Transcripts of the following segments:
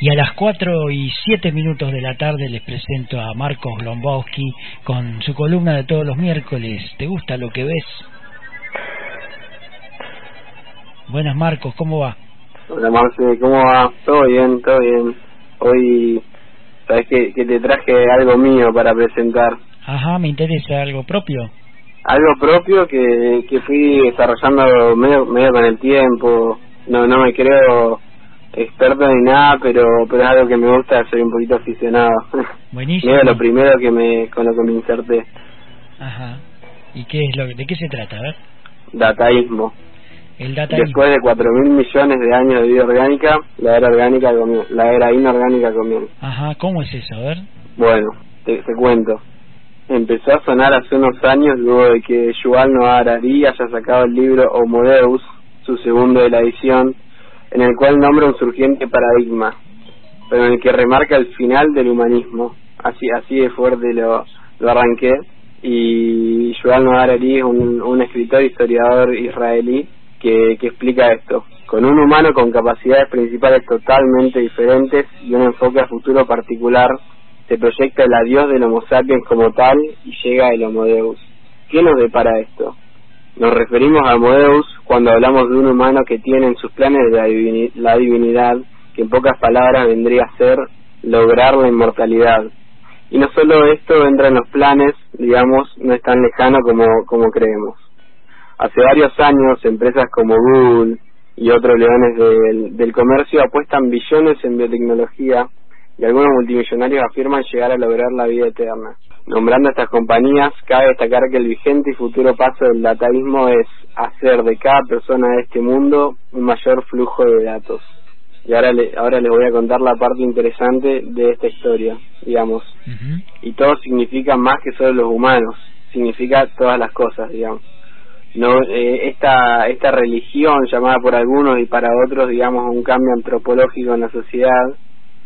Y a las 4 y 7 minutos de la tarde les presento a Marcos Lombowski con su columna de todos los miércoles. ¿Te gusta lo que ves? Buenas Marcos, ¿cómo va? Hola Marce, ¿cómo va? Todo bien, todo bien. Hoy, sabes que, que te traje algo mío para presentar. Ajá, me interesa, algo propio. Algo propio que, que fui desarrollando medio, medio con el tiempo. No, no me creo experto ni nada, pero pero es algo que me gusta, soy un poquito aficionado. Buenísimo. lo primero que me con lo que me inserté. Ajá. ¿Y qué es lo de qué se trata, a ver? Dataísmo. El dataísmo. Después de cuatro mil millones de años de vida orgánica, la era orgánica comienza, la era inorgánica comienza. Ajá, ¿cómo es eso? A ver. Bueno, te, te cuento. Empezó a sonar hace unos años luego de que Yuval Noah Harari haya sacado el libro Homo Deus, su segundo de la edición, en el cual nombra un surgiente paradigma, pero en el que remarca el final del humanismo. Así así de fuerte lo, lo arranqué. Y Yuval Noah Harari es un, un escritor historiador israelí que, que explica esto. Con un humano con capacidades principales totalmente diferentes y un enfoque a futuro particular, se proyecta el adiós del Homo sapiens como tal y llega el Homo Deus. ¿Qué nos depara esto? Nos referimos a Homo Deus cuando hablamos de un humano que tiene en sus planes la divinidad, que en pocas palabras vendría a ser lograr la inmortalidad. Y no solo esto entra en los planes, digamos, no es tan lejano como, como creemos. Hace varios años, empresas como Google y otros leones del, del comercio apuestan billones en biotecnología y algunos multimillonarios afirman llegar a lograr la vida eterna. Nombrando a estas compañías, cabe destacar que el vigente y futuro paso del dataísmo es hacer de cada persona de este mundo un mayor flujo de datos. Y ahora, le, ahora les voy a contar la parte interesante de esta historia, digamos. Y todo significa más que solo los humanos, significa todas las cosas, digamos. No, eh, esta, esta religión llamada por algunos y para otros, digamos, un cambio antropológico en la sociedad,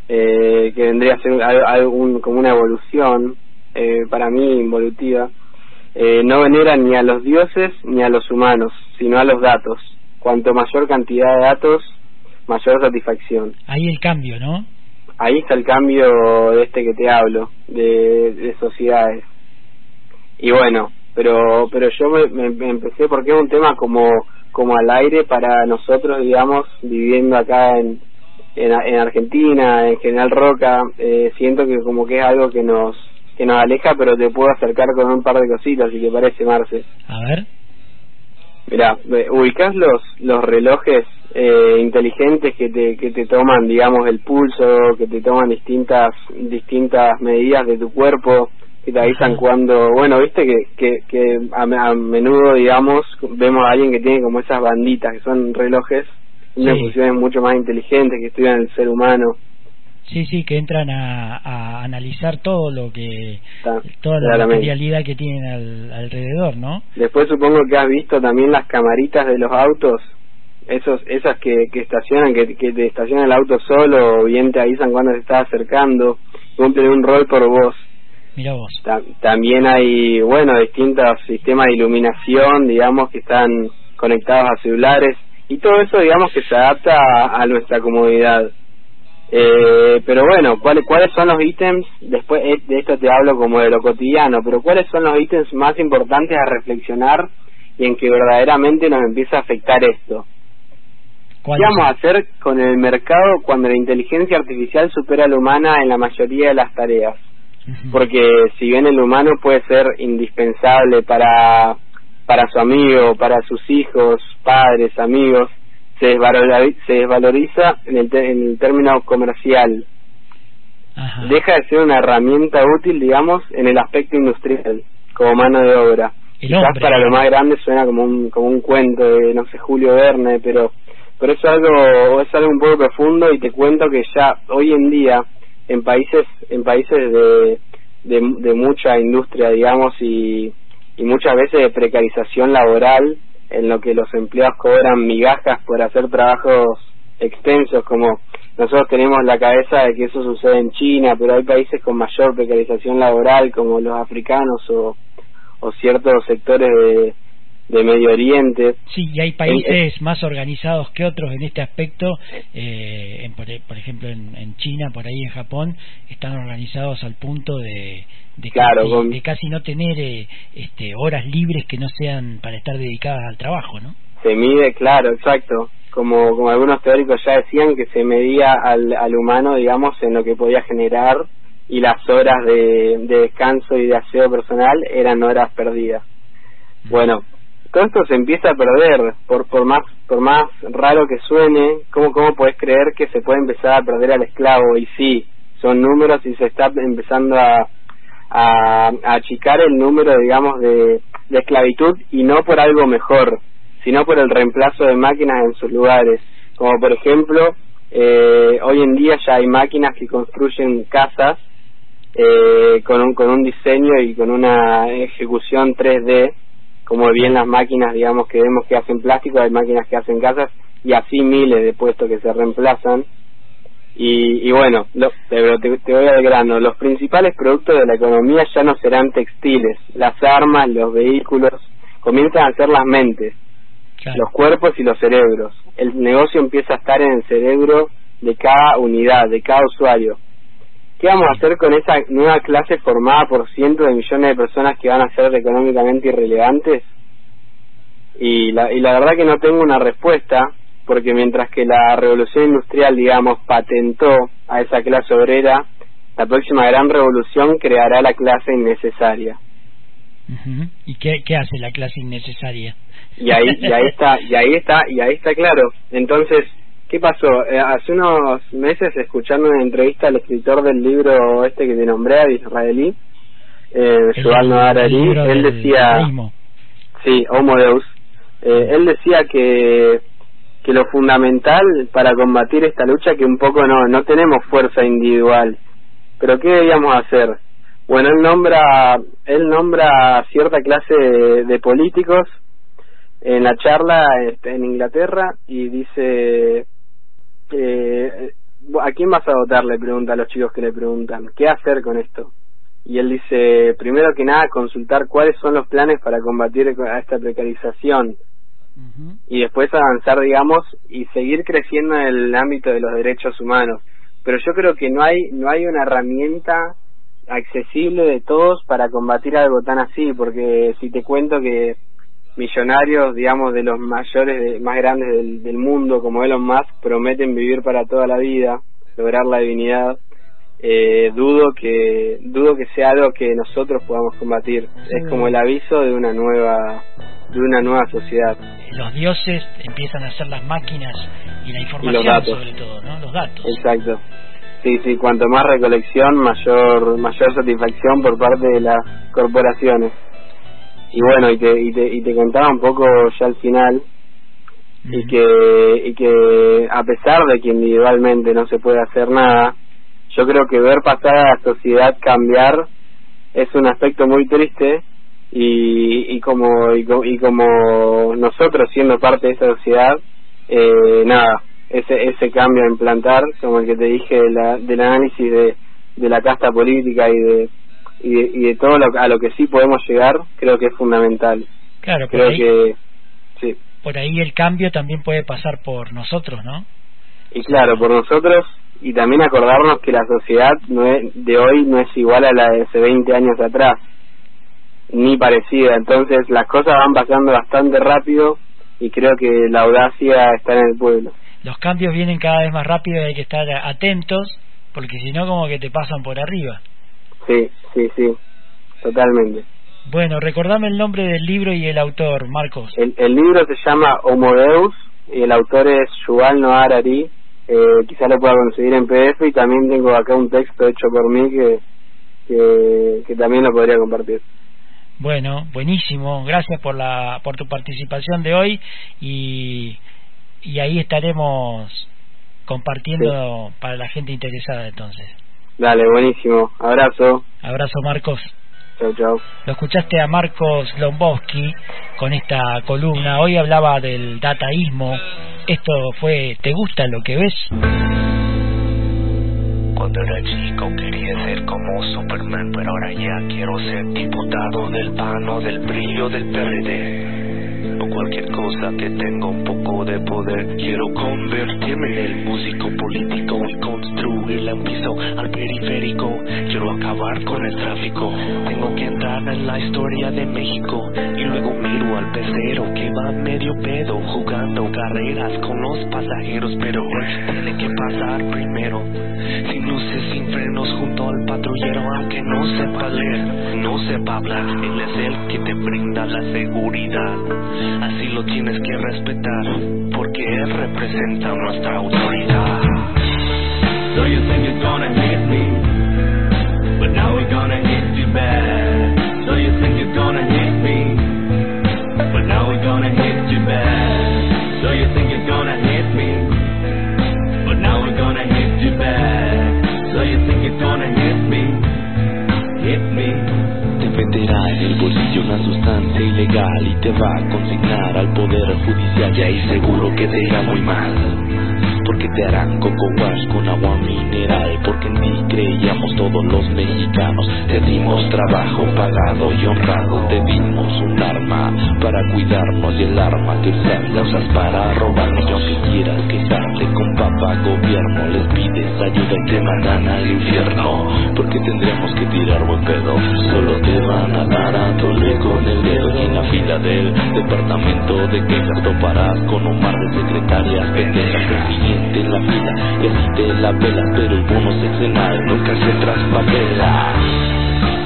eh, que vendría a ser al- algún, como una evolución, eh, para mí involutiva, eh, no venera ni a los dioses ni a los humanos, sino a los datos. Cuanto mayor cantidad de datos, mayor satisfacción. Ahí el cambio, ¿no? Ahí está el cambio de este que te hablo, de, de sociedades. Y bueno, pero pero yo me, me- me empecé porque es un tema como como al aire para nosotros, digamos, viviendo acá en, en, en Argentina, en General Roca, eh, siento que como que es algo que nos que nos aleja, pero te puedo acercar con un par de cositas, si te parece, Marce. A ver. Mira, ubicás los los relojes eh, inteligentes que te que te toman, digamos, el pulso, que te toman distintas distintas medidas de tu cuerpo, que te avisan Ajá. cuando, bueno, viste que que, que a, a menudo, digamos, vemos a alguien que tiene como esas banditas que son relojes, unas Sí. funciones mucho más inteligentes que estudian el ser humano. Sí, sí, que entran a, a analizar todo lo que, toda la claramente. materialidad que tienen al, alrededor, ¿no? Después supongo que has visto también las camaritas de los autos, esos esas que, que estacionan, que, que te estaciona el auto solo o bien te avisan cuando se está acercando, cumplen un rol por vos. Mira vos. Ta- también hay, bueno, distintos sistemas de iluminación, digamos, que están conectados a celulares y todo eso, digamos, que se adapta a, a nuestra comodidad. Eh, pero bueno, ¿cuáles, ¿cuáles son los ítems? Después eh, de esto te hablo como de lo cotidiano, pero ¿cuáles son los ítems más importantes a reflexionar y en que verdaderamente nos empieza a afectar esto? ¿Cuál ¿Qué vamos a hacer con el mercado cuando la inteligencia artificial supera a la humana en la mayoría de las tareas? Porque si bien el humano puede ser indispensable para para su amigo, para sus hijos, padres, amigos, se desvaloriza, se desvaloriza en el, te- en el término comercial. Ajá. Deja de ser una herramienta útil, digamos, en el aspecto industrial, como mano de obra. El Quizás hombre, para lo más grande suena como un, como un cuento de, no sé, Julio Verne, pero, pero es algo, es algo un poco profundo y te cuento que ya hoy en día, en países, en países de, de, de mucha industria, digamos, y, y muchas veces de precarización laboral, en lo que los empleados cobran migajas por hacer trabajos extensos, como nosotros tenemos la cabeza de que eso sucede en China, pero hay países con mayor precarización laboral, como los africanos o, o ciertos sectores de, de Medio Oriente. Sí, y hay países más organizados que otros en este aspecto, eh, en, por, ejemplo en, en, China, por ahí en Japón, están organizados al punto de, de, casi, de casi no tener eh, este, horas libres que no sean para estar dedicadas al trabajo, ¿no? Se mide, claro, exacto. Como, como algunos teóricos ya decían, que se medía al, al humano, digamos, en lo que podía generar y las horas de, de descanso y de aseo personal eran horas perdidas. Bueno, todo esto se empieza a perder, por, por más por más raro que suene, ¿cómo, ¿cómo puedes creer que se puede empezar a perder al esclavo? Y sí, son números y se está empezando a, a, achicar el número, digamos, de, de esclavitud y no por algo mejor, sino por el reemplazo de máquinas en sus lugares. Como por ejemplo, eh, hoy en día ya hay máquinas que construyen casas eh, con, un, con un diseño y con una ejecución 3D como bien las máquinas, digamos, que vemos que hacen plástico, hay máquinas que hacen casas y así miles de puestos que se reemplazan. Y, y bueno, lo, pero te, voy al grano, los principales productos de la economía ya no serán textiles, las armas, los vehículos, comienzan a ser las mentes, los cuerpos y los cerebros. El negocio empieza a estar en el cerebro de cada unidad, de cada usuario. ¿Qué vamos a hacer con esa nueva clase formada por cientos de millones de personas que van a ser económicamente irrelevantes? Y la, y la verdad que no tengo una respuesta, porque mientras que la revolución industrial, digamos, patentó a esa clase obrera, la próxima gran revolución creará la clase innecesaria. ¿Y qué, qué hace la clase innecesaria? Y ahí, y ahí está, y ahí está, y ahí está claro. Entonces, ¿Qué pasó? Eh, hace unos meses, escuchando una entrevista al escritor del libro este que te nombré, israelí, eh, Yuval Noah él decía... Sí, Homo Deus. Eh, él decía que que lo fundamental para combatir esta lucha que un poco no no tenemos fuerza individual pero qué debíamos hacer bueno él nombra él nombra cierta clase de políticos en la charla este, en Inglaterra y dice ¿a quién vas a votar? Le pregunta a los chicos que le preguntan, ¿qué hacer con esto? Y él dice, primero que nada, consultar cuáles son los planes para combatir a esta precarización y después avanzar, digamos, y seguir creciendo en el ámbito de los derechos humanos. Pero yo creo que no hay, no hay una herramienta accesible de todos para combatir algo tan así, porque si te cuento que millonarios, digamos, de los mayores, más grandes del, del mundo, como Elon Musk, prometen vivir para toda la vida, lograr la divinidad. Eh, dudo que dudo que sea algo que nosotros podamos combatir. Es como el aviso de una nueva de una nueva sociedad. Los dioses empiezan a ser las máquinas y la información sobre todo no los datos. Exacto. Sí sí cuanto más recolección mayor mayor satisfacción por parte de las corporaciones. Y bueno y te, y te, y te contaba un poco ya al final y que y que a pesar de que individualmente no se puede hacer nada yo creo que ver pasar a la sociedad cambiar es un aspecto muy triste y, y como y, como nosotros siendo parte de esa sociedad eh, nada ese ese cambio a implantar como el que te dije la, del análisis de de la casta política y de y de, y de todo lo, a lo que sí podemos llegar, creo que es fundamental. Claro, creo que. Por ahí el cambio también puede pasar por nosotros, ¿no? Y claro, por nosotros y también acordarnos que la sociedad no de hoy no es igual a la de hace 20 años atrás, ni parecida. Entonces las cosas van pasando bastante rápido y creo que la audacia está en el pueblo. Los cambios vienen cada vez más rápido y hay que estar atentos porque si no como que te pasan por arriba. Sí, sí, sí, totalmente. Bueno, recordame el nombre del libro y el autor, Marcos. El, el libro se llama Homo Deus y el autor es Yuval Noah Harari. Eh, quizás lo pueda conseguir en PDF y también tengo acá un texto hecho por mí que, que, que también lo podría compartir. Bueno, buenísimo. Gracias por la por tu participación de hoy y y ahí estaremos compartiendo para la gente interesada entonces. Dale, buenísimo. Abrazo. Abrazo, Marcos. Chau, chau. Lo escuchaste a Marcos Lombowski con esta columna. Hoy hablaba del dataísmo. Esto fue ¿Te gusta lo que ves? Cuando era chico quería ser como Superman, pero ahora ya quiero ser diputado del pano del brillo del PRD. O cualquier cosa que tenga un poco de poder. Quiero convertirme en el músico político y construirle un piso al periférico. Quiero acabar con el tráfico. Tengo que entrar en la historia de México y luego miro al pecero que va medio pedo jugando carreras con los pasajeros, pero tiene que pasar primero. Sin luces, sin frenos, junto al patrullero, aunque no sepa leer, no sepa hablar, él es el que te brinda la seguridad. Así lo tienes que respetar, porque él representa nuestra autoridad. So you think you're gonna hit me, but now we're gonna hit you back. Ilegal y te va a consignar al poder judicial y ahí seguro que te irá muy mal. Porque te harán coco wash con agua mineral Porque en ti creíamos todos los mexicanos. Te dimos trabajo pagado y honrado Te dimos un arma para cuidarnos Y el arma que usas la usas para robarnos. Y aunque quieras quejarte con papá gobierno Les pides ayuda y te mandan al infierno Porque tendremos que tirar buen pedo. Solo te van a dar a tole con el dedo Y en la fila del departamento de quejas Toparás con un mar de secretarias pendejas en la fila y así te la pelas, pero el bono sexenal nunca se traspapela.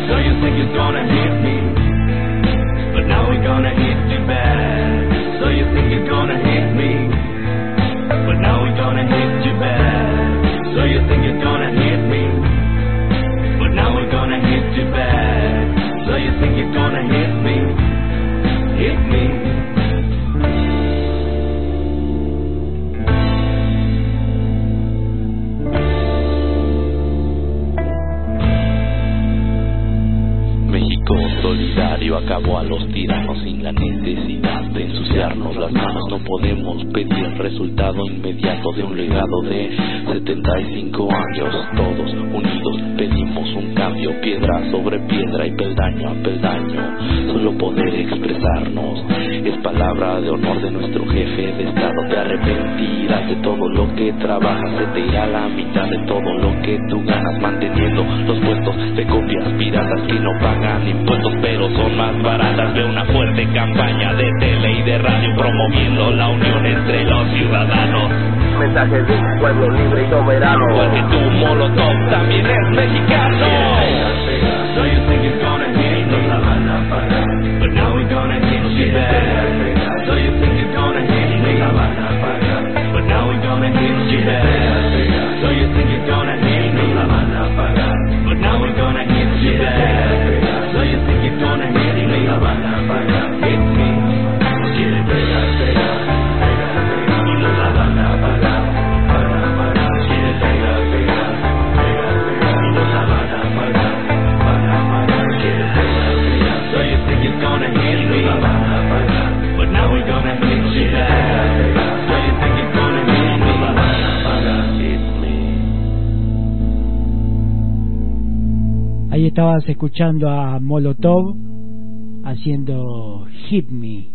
So you think you're gonna hit me, but now we're gonna hit you back. So you think you're gonna hit me, but now we're gonna hit solidario acabó a los tiranos sin la necesidad de ensuciarnos las manos. No podemos pedir el resultado inmediato de un legado de 75 años. Todos unidos pedimos un cambio, piedra sobre piedra y peldaño a peldaño. Solo poder expresarnos es palabra de honor de nuestro jefe de Estado. Te arrepentirás de todo lo que trabajas, se te irá la mitad de todo lo que tú ganas manteniendo los puestos de copias piratas que no pagan impuestos pero son más baratas de una fuerte campaña de tele y de radio promoviendo la unión entre los ciudadanos. Mensaje de un pueblo libre y soberano. Porque tu molotov también es mexicano. Estabas escuchando a Molotov haciendo Hit Me.